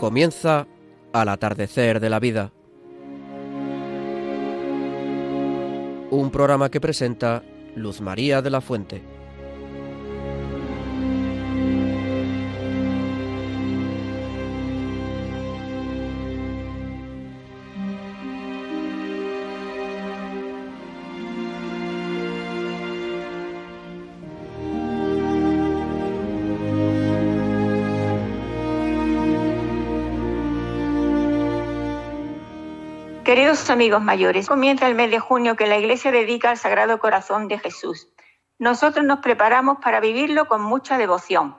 Comienza al atardecer de la vida. Un programa que presenta Luz María de la Fuente. Queridos amigos mayores, comienza el mes de junio que la Iglesia dedica al Sagrado Corazón de Jesús. Nosotros nos preparamos para vivirlo con mucha devoción.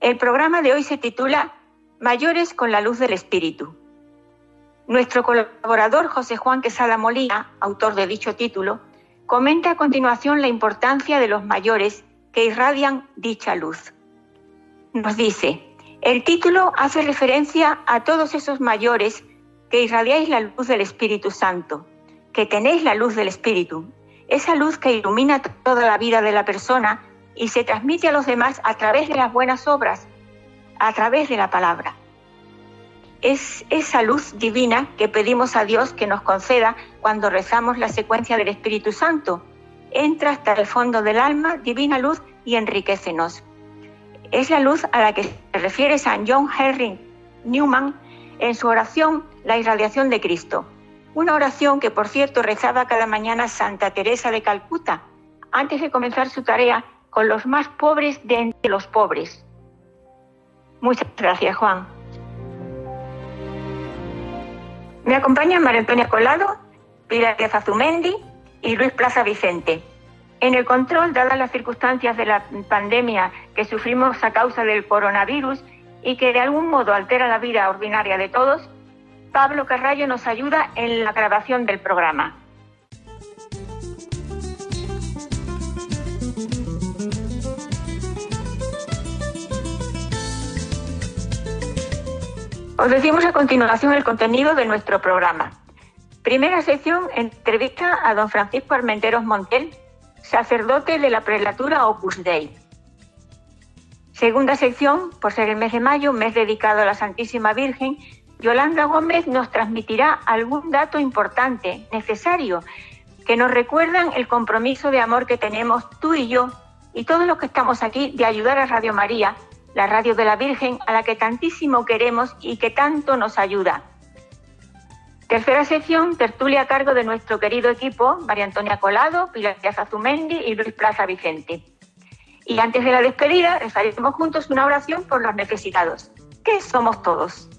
El programa de hoy se titula Mayores con la luz del Espíritu. Nuestro colaborador José Juan Quesada Molina, autor de dicho título, comenta a continuación la importancia de los mayores que irradian dicha luz. Nos dice, el título hace referencia a todos esos mayores que irradiáis la luz del Espíritu Santo, que tenéis la luz del Espíritu, esa luz que ilumina toda la vida de la persona y se transmite a los demás a través de las buenas obras, a través de la palabra. Es esa luz divina que pedimos a Dios que nos conceda cuando rezamos la secuencia del Espíritu Santo. Entra hasta el fondo del alma, divina luz, y enriquecenos. Es la luz a la que se refiere San John Henry Newman en su oración La irradiación de Cristo. Una oración que, por cierto, rezaba cada mañana Santa Teresa de Calcuta, antes de comenzar su tarea con los más pobres de entre los pobres. Muchas gracias, Juan. Me acompañan María Antonia Colado, Pilar de Azumendi y Luis Plaza Vicente. En el control, dadas las circunstancias de la pandemia que sufrimos a causa del coronavirus y que de algún modo altera la vida ordinaria de todos, Pablo Carrallo nos ayuda en la grabación del programa. Os decimos a continuación el contenido de nuestro programa. Primera sección, entrevista a don Francisco Armenteros Montel, sacerdote de la prelatura Opus Dei. Segunda sección, por ser el mes de mayo, mes dedicado a la Santísima Virgen, Yolanda Gómez nos transmitirá algún dato importante, necesario, que nos recuerdan el compromiso de amor que tenemos tú y yo y todos los que estamos aquí de ayudar a Radio María la radio de la Virgen a la que tantísimo queremos y que tanto nos ayuda. Tercera sección, tertulia a cargo de nuestro querido equipo, María Antonia Colado, Pilar Azumendi y Luis Plaza Vicente. Y antes de la despedida, rezaremos juntos una oración por los necesitados, que somos todos.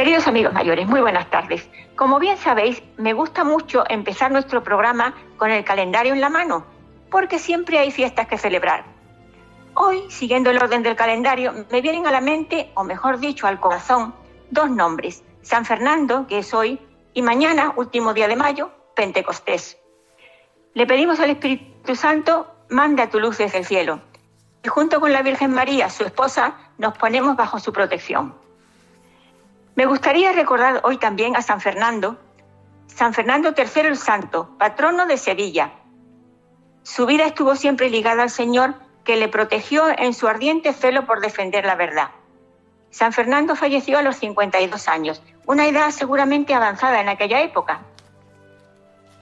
Queridos amigos mayores, muy buenas tardes. Como bien sabéis, me gusta mucho empezar nuestro programa con el calendario en la mano, porque siempre hay fiestas que celebrar. Hoy, siguiendo el orden del calendario, me vienen a la mente, o mejor dicho, al corazón, dos nombres. San Fernando, que es hoy, y mañana, último día de mayo, Pentecostés. Le pedimos al Espíritu Santo, manda tu luz desde el cielo. Y junto con la Virgen María, su esposa, nos ponemos bajo su protección. Me gustaría recordar hoy también a San Fernando, San Fernando III el Santo, patrono de Sevilla. Su vida estuvo siempre ligada al Señor, que le protegió en su ardiente celo por defender la verdad. San Fernando falleció a los 52 años, una edad seguramente avanzada en aquella época.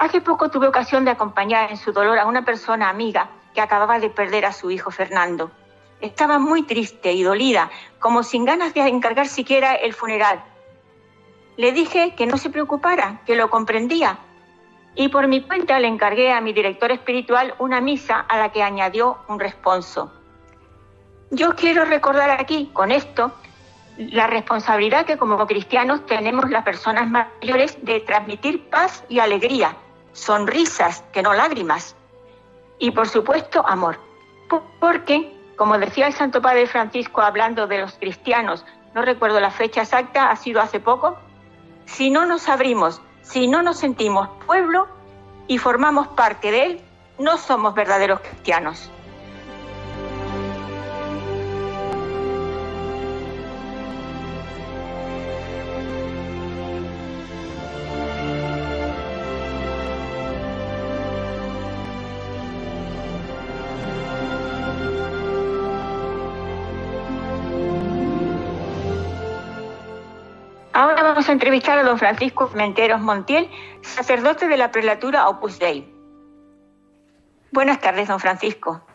Hace poco tuve ocasión de acompañar en su dolor a una persona amiga que acababa de perder a su hijo Fernando. Estaba muy triste y dolida, como sin ganas de encargar siquiera el funeral. Le dije que no se preocupara, que lo comprendía. Y por mi cuenta le encargué a mi director espiritual una misa a la que añadió un responso. Yo quiero recordar aquí, con esto, la responsabilidad que como cristianos tenemos las personas mayores de transmitir paz y alegría, sonrisas, que no lágrimas. Y por supuesto, amor. Porque como decía el Santo Padre Francisco hablando de los cristianos, no recuerdo la fecha exacta, ha sido hace poco, si no nos abrimos, si no nos sentimos pueblo y formamos parte de él, no somos verdaderos cristianos. Vamos a entrevistar a don Francisco Menteros Montiel, sacerdote de la prelatura Opus Dei. Buenas tardes, don Francisco.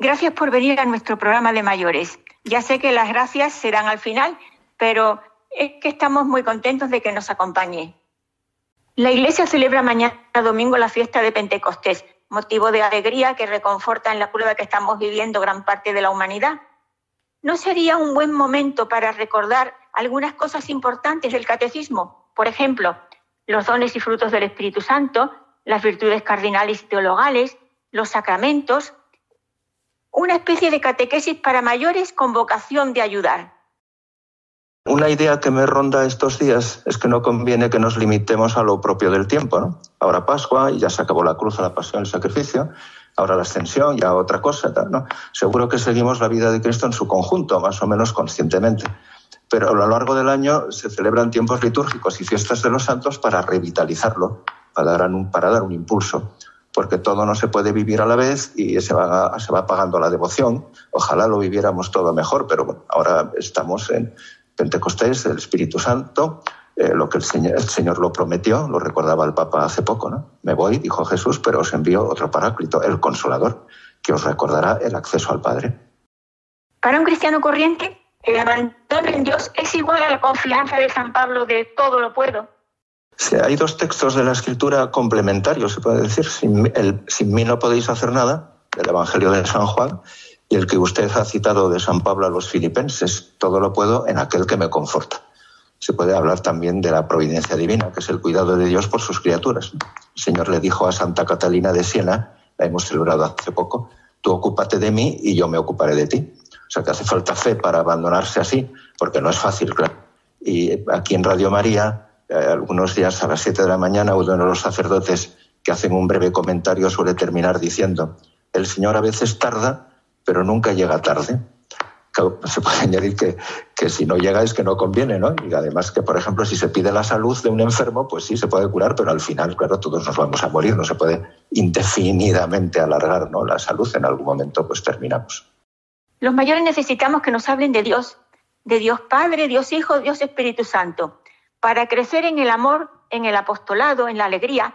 Gracias por venir a nuestro programa de mayores. Ya sé que las gracias serán al final, pero es que estamos muy contentos de que nos acompañe. La Iglesia celebra mañana domingo la fiesta de Pentecostés, motivo de alegría que reconforta en la prueba que estamos viviendo gran parte de la humanidad. ¿No sería un buen momento para recordar algunas cosas importantes del catecismo, por ejemplo, los dones y frutos del Espíritu Santo, las virtudes cardinales y teologales, los sacramentos, una especie de catequesis para mayores con vocación de ayudar. Una idea que me ronda estos días es que no conviene que nos limitemos a lo propio del tiempo. ¿no? Ahora Pascua y ya se acabó la cruz, la pasión, el sacrificio, ahora la ascensión, ya otra cosa. ¿no? Seguro que seguimos la vida de Cristo en su conjunto, más o menos conscientemente pero a lo largo del año se celebran tiempos litúrgicos y fiestas de los santos para revitalizarlo, para dar un, para dar un impulso, porque todo no se puede vivir a la vez y se va, se va apagando la devoción. Ojalá lo viviéramos todo mejor, pero bueno, ahora estamos en Pentecostés, el Espíritu Santo, eh, lo que el Señor, el Señor lo prometió, lo recordaba el Papa hace poco, ¿no? Me voy, dijo Jesús, pero os envío otro paráclito, el Consolador, que os recordará el acceso al Padre. Para un cristiano corriente, el abandono en Dios es igual a la confianza de San Pablo de todo lo puedo. Hay dos textos de la escritura complementarios, se puede decir. Sin, sin mí no podéis hacer nada, del Evangelio de San Juan, y el que usted ha citado de San Pablo a los filipenses, todo lo puedo en aquel que me conforta. Se puede hablar también de la providencia divina, que es el cuidado de Dios por sus criaturas. El Señor le dijo a Santa Catalina de Siena, la hemos celebrado hace poco, tú ocúpate de mí y yo me ocuparé de ti. O sea que hace falta fe para abandonarse así, porque no es fácil, claro. Y aquí en Radio María, eh, algunos días a las 7 de la mañana, uno de los sacerdotes que hacen un breve comentario suele terminar diciendo, el Señor a veces tarda, pero nunca llega tarde. Se puede añadir que, que si no llega es que no conviene, ¿no? Y además que, por ejemplo, si se pide la salud de un enfermo, pues sí se puede curar, pero al final, claro, todos nos vamos a morir, no se puede indefinidamente alargar, ¿no? La salud en algún momento pues terminamos. Los mayores necesitamos que nos hablen de Dios, de Dios Padre, Dios Hijo, Dios Espíritu Santo, para crecer en el amor, en el apostolado, en la alegría.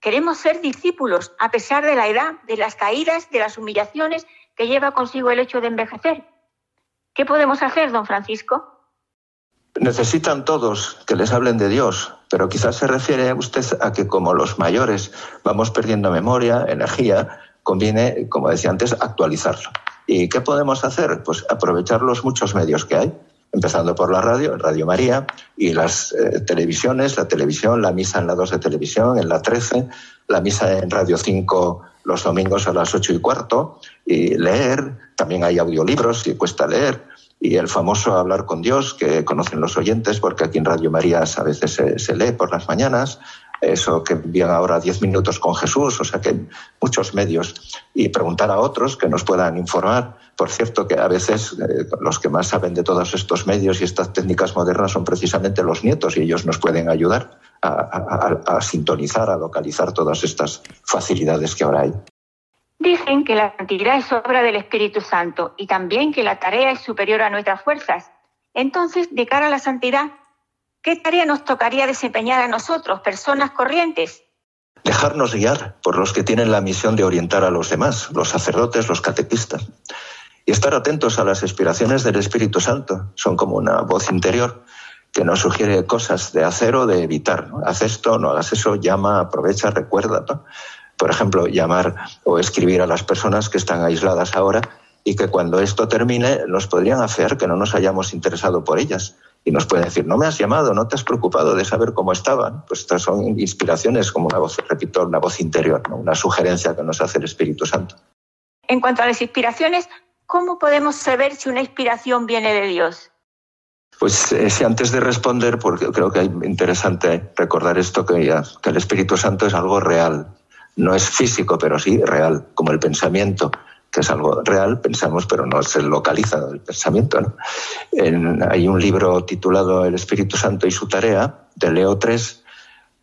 Queremos ser discípulos a pesar de la edad, de las caídas, de las humillaciones que lleva consigo el hecho de envejecer. ¿Qué podemos hacer, don Francisco? Necesitan todos que les hablen de Dios, pero quizás se refiere usted a que como los mayores vamos perdiendo memoria, energía, conviene, como decía antes, actualizarlo. ¿Y qué podemos hacer? Pues aprovechar los muchos medios que hay. empezando por la radio, Radio María, y las eh, televisiones, la televisión, la misa en la 2 de televisión, en la 13, la misa en Radio 5 los domingos a las 8 y cuarto, y leer, también hay audiolibros y cuesta leer, y el famoso hablar con Dios que conocen los oyentes, porque aquí en Radio María a veces se lee por las mañanas, eso que envían ahora 10 minutos con Jesús, o sea que muchos medios, y preguntar a otros que nos puedan informar. Por cierto, que a veces eh, los que más saben de todos estos medios y estas técnicas modernas son precisamente los nietos y ellos nos pueden ayudar a, a sintonizar, a localizar todas estas facilidades que ahora hay. Dicen que la santidad es obra del Espíritu Santo y también que la tarea es superior a nuestras fuerzas. Entonces, de cara a la santidad, ¿Qué tarea nos tocaría desempeñar a nosotros, personas corrientes? Dejarnos guiar por los que tienen la misión de orientar a los demás, los sacerdotes, los catequistas. Y estar atentos a las inspiraciones del Espíritu Santo. Son como una voz interior que nos sugiere cosas de hacer o de evitar. Haz esto, no hagas eso, llama, aprovecha, recuerda. Por ejemplo, llamar o escribir a las personas que están aisladas ahora y que cuando esto termine nos podrían hacer que no nos hayamos interesado por ellas y nos pueden decir, no me has llamado, no te has preocupado de saber cómo estaban. Pues estas son inspiraciones como una voz, repito, una voz interior, una sugerencia que nos hace el Espíritu Santo. En cuanto a las inspiraciones, ¿cómo podemos saber si una inspiración viene de Dios? Pues eh, si antes de responder, porque creo que es interesante recordar esto, que, ya, que el Espíritu Santo es algo real. No es físico, pero sí real, como el pensamiento que es algo real, pensamos, pero no se localiza el pensamiento. hay un libro titulado El Espíritu Santo y su tarea, de Leo III,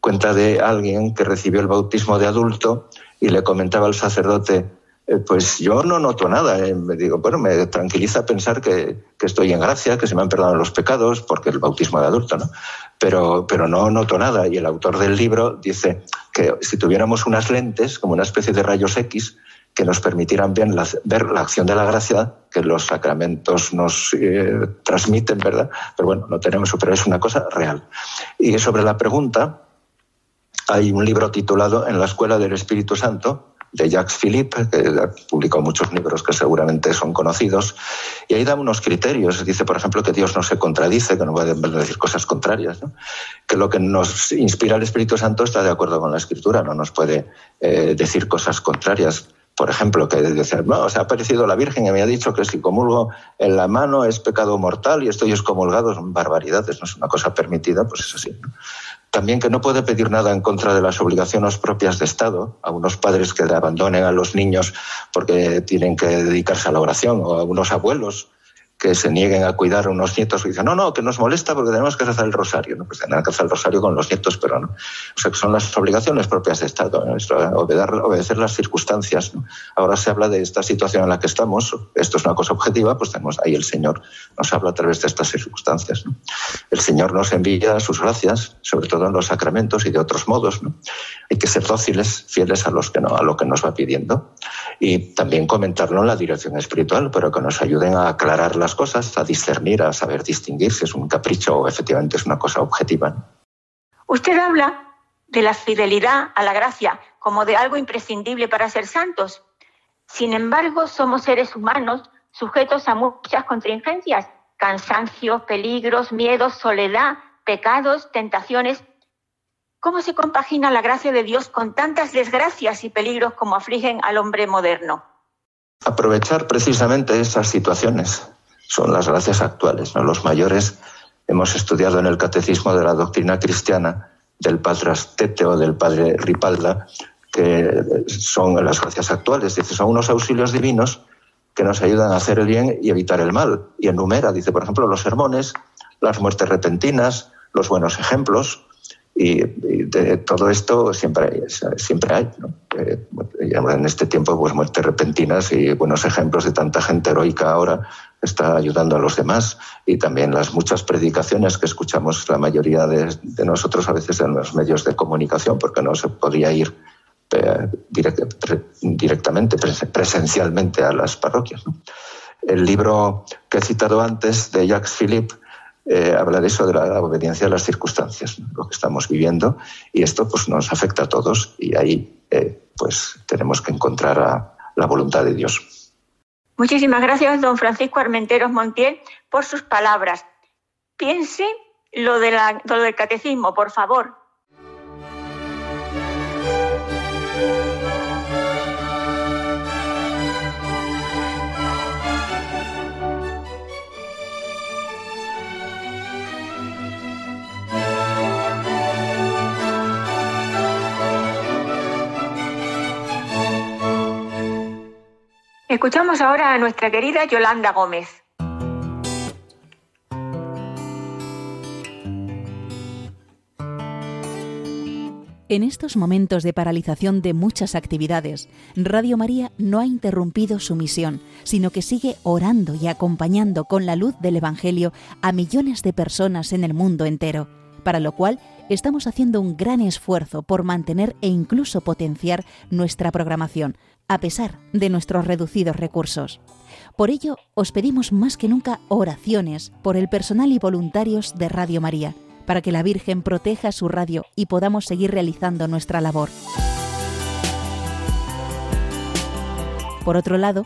cuenta de alguien que recibió el bautismo de adulto y le comentaba al sacerdote, eh, pues yo no noto nada. Eh, me digo, bueno, me tranquiliza pensar que, que, estoy en gracia, que se me han perdonado los pecados, porque el bautismo de adulto, ¿no? Pero, pero no noto nada. Y el autor del libro dice que si tuviéramos unas lentes, como una especie de rayos X, que nos permitieran bien ver la acción de la gracia que los sacramentos nos eh, transmiten, ¿verdad? Pero bueno, no tenemos, pero es una cosa real. Y sobre la pregunta, hay un libro titulado En la Escuela del Espíritu Santo, de Jacques Philippe, que publicó muchos libros que seguramente son conocidos, y ahí da unos criterios. Dice, por ejemplo, que Dios no se contradice, que no puede decir cosas contrarias, que lo que nos inspira el Espíritu Santo está de acuerdo con la Escritura, no nos puede eh, decir cosas contrarias por ejemplo, que decir, no, se ha aparecido la Virgen y me ha dicho que si comulgo en la mano es pecado mortal y estoy excomulgado, son barbaridades, no es una cosa permitida, pues es así. También que no puede pedir nada en contra de las obligaciones propias de Estado, a unos padres que abandonen a los niños porque tienen que dedicarse a la oración, o a unos abuelos que se nieguen a cuidar a unos nietos y dicen, no, no, que nos molesta porque tenemos que hacer el rosario. ¿no? Pues tendrán que hacer el rosario con los nietos, pero no. O sea, que son las obligaciones propias de Estado, obedecer, obedecer, las circunstancias. ¿no? Ahora se habla de esta situación en la que estamos, esto es una cosa objetiva, pues tenemos ahí el Señor nos habla a través de estas circunstancias. ¿no? El Señor nos envía sus gracias, sobre todo en los sacramentos y de otros modos. ¿no? Hay que ser dóciles, fieles a, los que no, a lo que nos va pidiendo y también comentarlo en la dirección espiritual, pero que nos ayuden a aclarar las cosas, a discernir, a saber distinguir si es un capricho o efectivamente es una cosa objetiva. Usted habla de la fidelidad a la gracia como de algo imprescindible para ser santos. Sin embargo, somos seres humanos sujetos a muchas contingencias, cansancio, peligros, miedos, soledad, pecados, tentaciones. ¿Cómo se compagina la gracia de Dios con tantas desgracias y peligros como afligen al hombre moderno? Aprovechar precisamente esas situaciones, son las gracias actuales. ¿no? Los mayores hemos estudiado en el catecismo de la doctrina cristiana del padre Astete o del padre Ripalda, que son las gracias actuales. Dice, son unos auxilios divinos que nos ayudan a hacer el bien y evitar el mal. Y enumera, dice, por ejemplo, los sermones, las muertes repentinas, los buenos ejemplos, y, de todo esto siempre siempre hay ¿no? Eh, en este tiempo pues muertes repentinas y buenos ejemplos de tanta gente heroica ahora está ayudando a los demás y también las muchas predicaciones que escuchamos la mayoría de, nosotros a veces en los medios de comunicación porque no se podía ir eh, directamente, presencialmente a las parroquias. El libro que he citado antes de Jacques Philippe eh, habla de eso, de la obediencia a las circunstancias, lo que estamos viviendo, y esto pues, nos afecta a todos y ahí eh, pues, tenemos que encontrar la voluntad de Dios. Muchísimas gracias, don Francisco Armenteros Montiel, por sus palabras. piense lo, de la, lo del catecismo, por favor. Escuchamos ahora a nuestra querida Yolanda Gómez. En estos momentos de paralización de muchas actividades, Radio María no ha interrumpido su misión, sino que sigue orando y acompañando con la luz del Evangelio a millones de personas en el mundo entero, para lo cual estamos haciendo un gran esfuerzo por mantener e incluso potenciar nuestra programación, a pesar de nuestros reducidos recursos. Por ello, os pedimos más que nunca oraciones por el personal y voluntarios de Radio María, para que la Virgen proteja su radio y podamos seguir realizando nuestra labor. Por otro lado,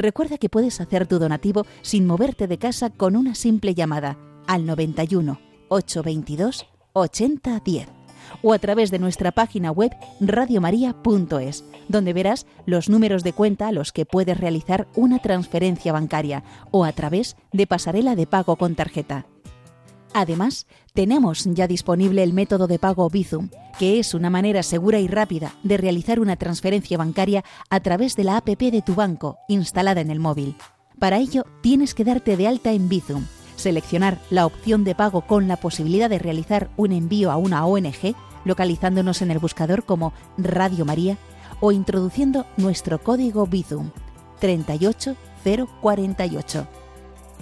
Recuerda que puedes hacer tu donativo sin moverte de casa con una simple llamada al 91 822 8010 o a través de nuestra página web radiomaria.es, donde verás los números de cuenta a los que puedes realizar una transferencia bancaria o a través de pasarela de pago con tarjeta. Además, tenemos ya disponible el método de pago Bizum, que es una manera segura y rápida de realizar una transferencia bancaria a través de la APP de tu banco instalada en el móvil. Para ello, tienes que darte de alta en Bizum, seleccionar la opción de pago con la posibilidad de realizar un envío a una ONG, localizándonos en el buscador como Radio María o introduciendo nuestro código Bizum 38048.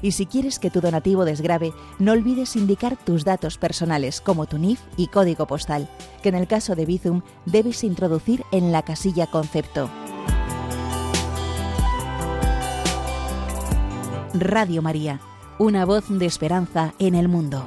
Y si quieres que tu donativo desgrabe, no olvides indicar tus datos personales como tu NIF y código postal, que en el caso de Bizum debes introducir en la casilla concepto. Radio María, una voz de esperanza en el mundo.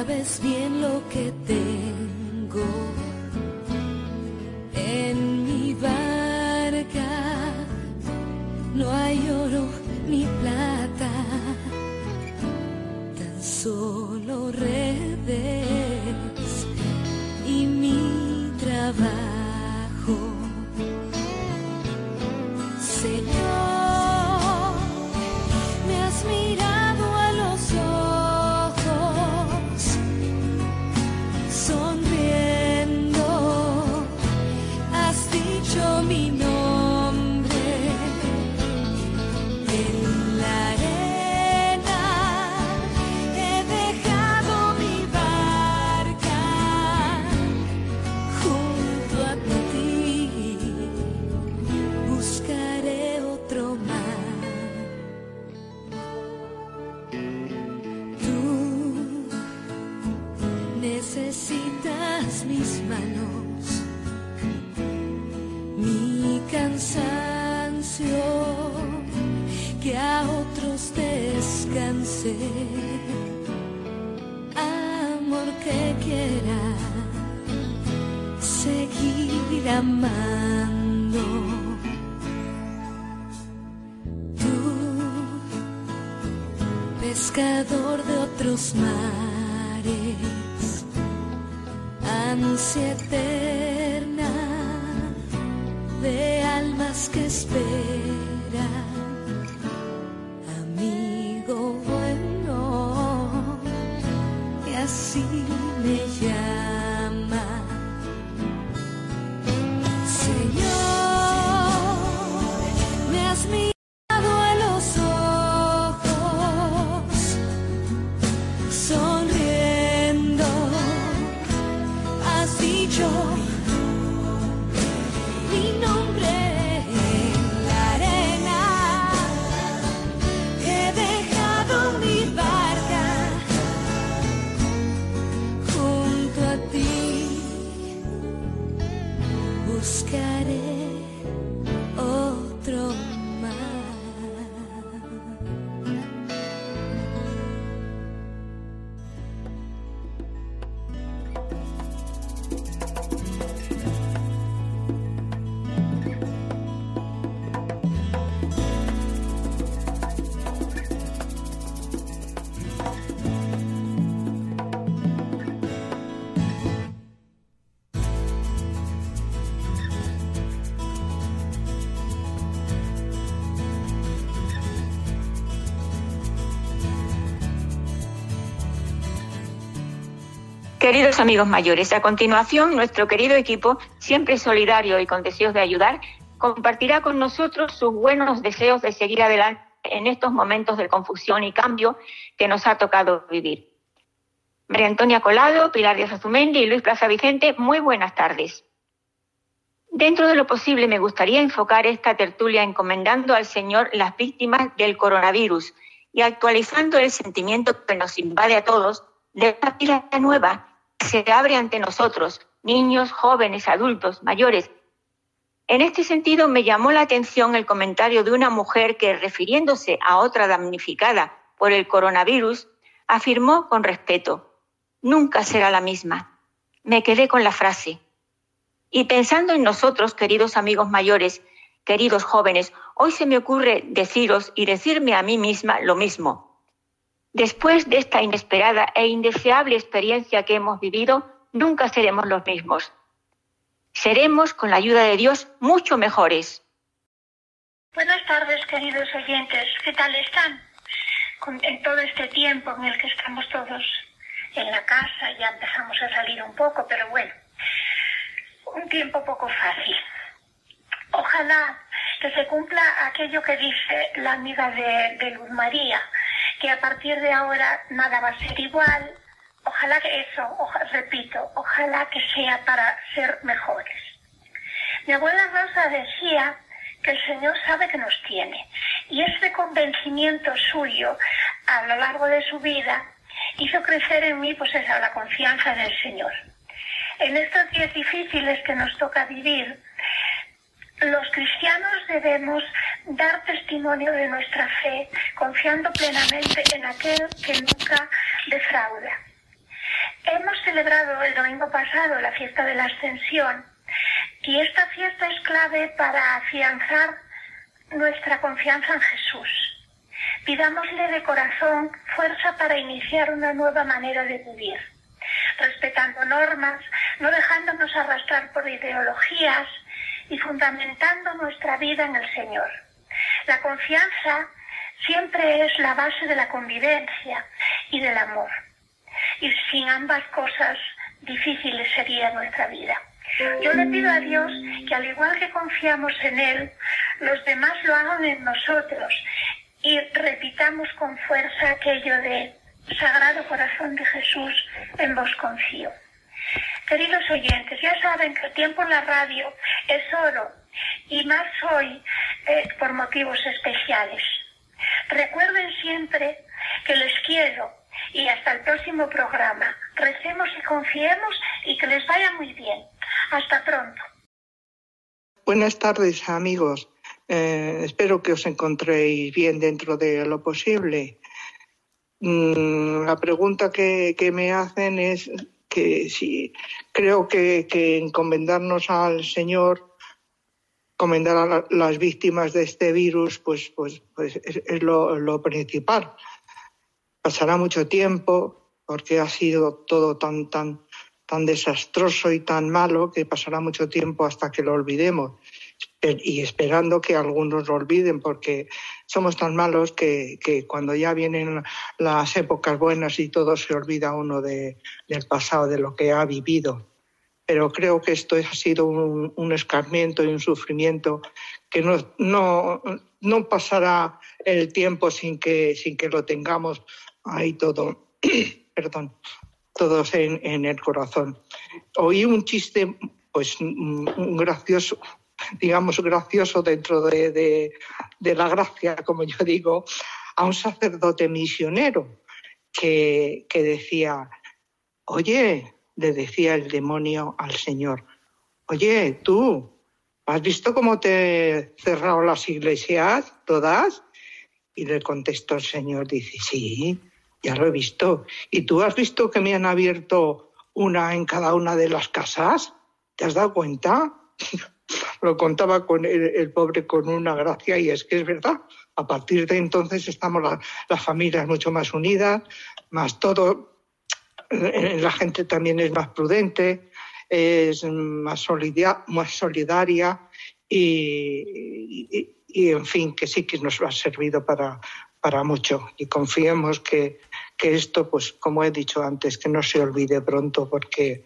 sabes bien lo que tengo amor que quiera seguir amando. Amigos mayores, a continuación nuestro querido equipo, siempre solidario y con deseos de ayudar, compartirá con nosotros sus buenos deseos de seguir adelante en estos momentos de confusión y cambio que nos ha tocado vivir. María Antonia Colado, Pilar Díaz Azumendi y Luis Plaza Vicente, muy buenas tardes. Dentro de lo posible me gustaría enfocar esta tertulia encomendando al Señor las víctimas del coronavirus y actualizando el sentimiento que nos invade a todos de una vida nueva se abre ante nosotros, niños, jóvenes, adultos, mayores. En este sentido, me llamó la atención el comentario de una mujer que, refiriéndose a otra damnificada por el coronavirus, afirmó con respeto, nunca será la misma. Me quedé con la frase. Y pensando en nosotros, queridos amigos mayores, queridos jóvenes, hoy se me ocurre deciros y decirme a mí misma lo mismo. Después de esta inesperada e indeseable experiencia que hemos vivido, nunca seremos los mismos. Seremos, con la ayuda de Dios, mucho mejores. Buenas tardes, queridos oyentes. ¿Qué tal están? en todo este tiempo en el que estamos todos en la casa, ya empezamos a salir un poco, pero bueno, un tiempo poco fácil. Ojalá que se cumpla aquello que dice la amiga de, de Luz María, que a partir de ahora nada va a ser igual. Ojalá que eso, repito, ojalá que sea para ser mejores. Mi abuela Rosa decía que el Señor sabe que nos tiene y este convencimiento suyo a lo largo de su vida hizo crecer en mí pues esa la confianza en el Señor. En estos días difíciles que nos toca vivir, los cristianos debemos dar testimonio de nuestra fe, confiando plenamente en aquel que nunca defrauda. Hemos celebrado el domingo pasado la fiesta de la Ascensión y esta fiesta es clave para afianzar nuestra confianza en Jesús. Pidámosle de corazón fuerza para iniciar una nueva manera de vivir, respetando normas, no dejándonos arrastrar por ideologías, y fundamentando nuestra vida en el Señor. La confianza siempre es la base de la convivencia y del amor. Y sin ambas cosas difíciles sería nuestra vida. Yo le pido a Dios que al igual que confiamos en Él, los demás lo hagan en nosotros y repitamos con fuerza aquello de Sagrado Corazón de Jesús, en vos confío. Queridos oyentes, ya saben que el tiempo en la radio es oro y más hoy eh, por motivos especiales. Recuerden siempre que les quiero y hasta el próximo programa. Recemos y confiemos y que les vaya muy bien. Hasta pronto. Buenas tardes amigos. Eh, espero que os encontréis bien dentro de lo posible. mm, la pregunta que, que, me hacen es que si creo que, que encomendarnos al Señor encomendar a las víctimas de este virus, pues, pues, pues es, es lo, lo, principal. Pasará mucho tiempo porque ha sido todo tan, tan, tan desastroso y tan malo que pasará mucho tiempo hasta que lo olvidemos. Y esperando que algunos lo olviden, porque somos tan malos que, que cuando ya vienen las épocas buenas y todo se olvida uno de, del pasado, de lo que ha vivido pero creo que esto ha sido un, un escarmiento y un sufrimiento que no, no, no, pasará el tiempo sin que, sin que lo tengamos ahí todo, perdón, todos en, en, el corazón. Oí un chiste, pues gracioso, digamos gracioso dentro de, de, la gracia, como yo digo, a un sacerdote misionero que, que decía, oye, le decía el demonio al Señor, oye, tú, ¿has visto cómo te he cerrado las iglesias todas? Y le contestó el Señor, dice, sí, ya lo he visto. ¿Y tú has visto que me han abierto una en cada una de las casas? ¿Te has dado cuenta? Lo contaba con el, el, pobre con una gracia y es que es verdad. A partir de entonces estamos la, las familias mucho más unidas, más todo, la gente también es más prudente, es más, solidaria, más solidaria y, y, en fin, que sí que nos ha servido para, para mucho. Y confiemos que, que, esto, pues como he dicho antes, que no se olvide pronto porque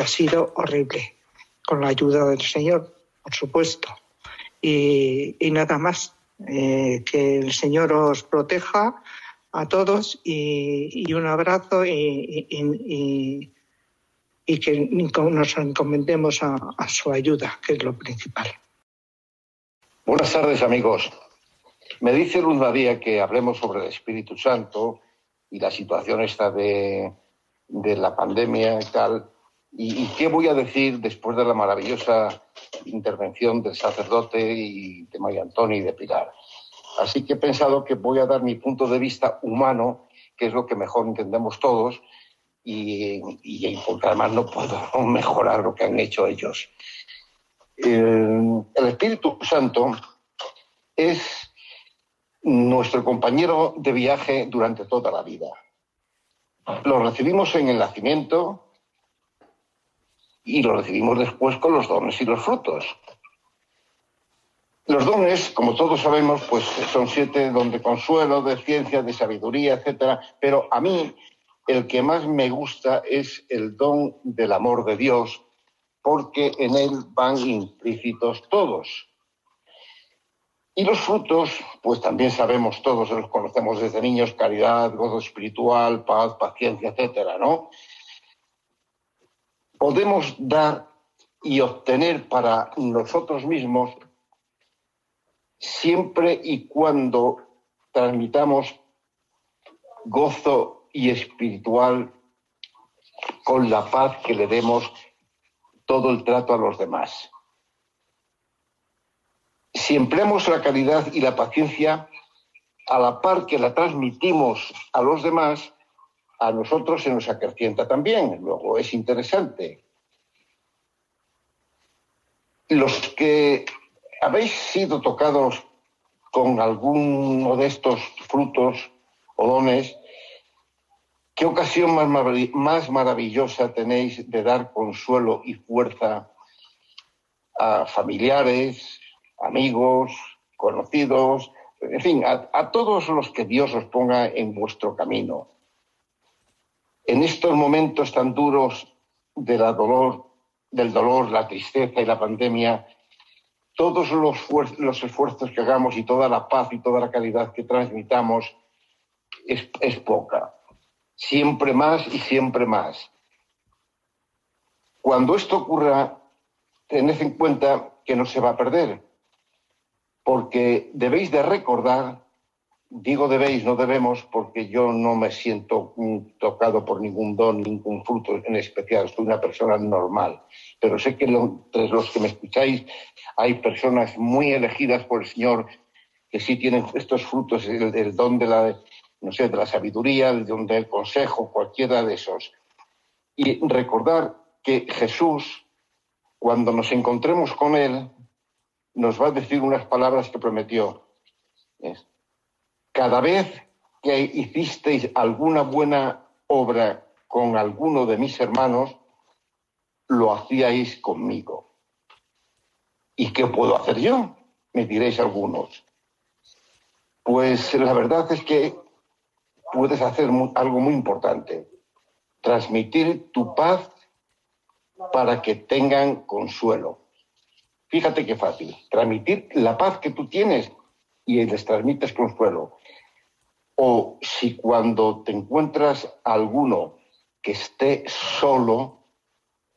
ha sido horrible. Con la ayuda del Señor, por supuesto. Y, nada más. Eh, que el Señor os proteja a todos y, un abrazo y, y, que nos encomendemos a, su ayuda, que es lo principal. Buenas tardes, amigos. Me dice Luz María que hablemos sobre el Espíritu Santo y la situación esta de, de la pandemia y tal. ¿Y, qué voy a decir después de la maravillosa intervención del sacerdote y de María Antonia y de Pilar? Así que he pensado que voy a dar mi punto de vista humano, que es lo que mejor entendemos todos, y, porque además no puedo mejorar lo que han hecho ellos. El, el Espíritu Santo es nuestro compañero de viaje durante toda la vida. Lo recibimos en el nacimiento y lo recibimos después con los dones y los frutos. Los dones, como todos sabemos, pues son siete, don de consuelo, de ciencia, de sabiduría, etcétera. Pero a mí el que más me gusta es el don del amor de Dios, porque en él van implícitos todos. Y los frutos, pues también sabemos todos, los conocemos desde niños, caridad, gozo espiritual, paz, paciencia, etcétera, ¿no? Podemos dar y obtener para nosotros mismos siempre y cuando transmitamos gozo y espiritual con la paz que le demos todo el trato a los demás. Si empleamos la caridad y la paciencia a la par que la transmitimos a los demás, a nosotros se nos acrecienta también. Luego es interesante. Los que ¿Habéis sido tocados con alguno de estos frutos o dones? ¿Qué ocasión más, marav más maravillosa tenéis de dar consuelo y fuerza a familiares, amigos, conocidos, en fin, a, todos los que Dios os ponga en vuestro camino. En estos momentos tan duros de la dolor, del dolor, la tristeza y la pandemia, todos los, esfuerzos que hagamos y toda la paz y toda la calidad que transmitamos es poca. Siempre más y siempre más. Cuando esto ocurra, tened en cuenta que no se va a perder, porque debéis de recordar Digo debéis, no debemos, porque yo no me siento tocado por ningún don, ningún fruto en especial. Soy una persona normal. Pero sé que entre los que me escucháis hay personas muy elegidas por el Señor que sí tienen estos frutos, el, el don de la, no sé, de la sabiduría, del consejo, cualquiera de esos. Y recordar que Jesús, cuando nos encontremos con Él, nos va a decir unas palabras que prometió. Cada vez que hicisteis alguna buena obra con alguno de mis hermanos, lo hacíais conmigo. ¿Y qué puedo hacer yo? Me diréis algunos. Pues la verdad es que puedes hacer algo muy importante, transmitir tu paz para que tengan consuelo. Fíjate qué fácil, transmitir la paz que tú tienes y les transmites consuelo. O si cuando te encuentras alguno que esté solo,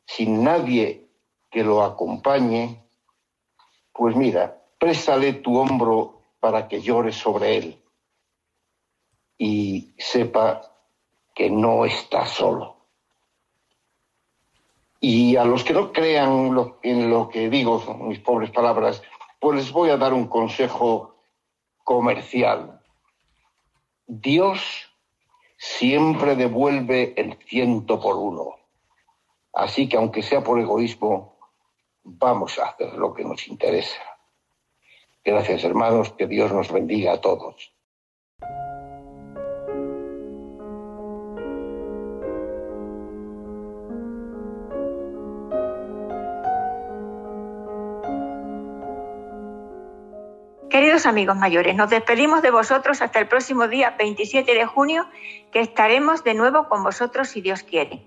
sin nadie que lo acompañe, pues mira, préstale tu hombro para que llores sobre él y sepa que no está solo. Y a los que no crean en lo que digo, mis pobres palabras, pues les voy a dar un consejo comercial. Dios siempre devuelve el ciento por uno. Así que aunque sea por egoísmo, vamos a hacer lo que nos interesa. Gracias hermanos, que Dios nos bendiga a todos. Queridos amigos mayores, nos despedimos de vosotros hasta el próximo día 27 de junio, que estaremos de nuevo con vosotros si Dios quiere.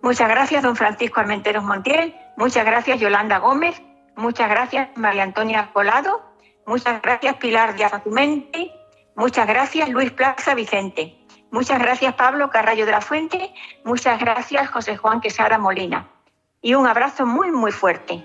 Muchas gracias, don Francisco Armenteros Montiel, muchas gracias, Yolanda Gómez, muchas gracias, María Antonia Colado, muchas gracias, Pilar Díaz Azumendi, muchas gracias, Luis Plaza Vicente, muchas gracias, Pablo Carrallo de la Fuente, muchas gracias, José Juan Quesada Molina. Y un abrazo muy, muy fuerte.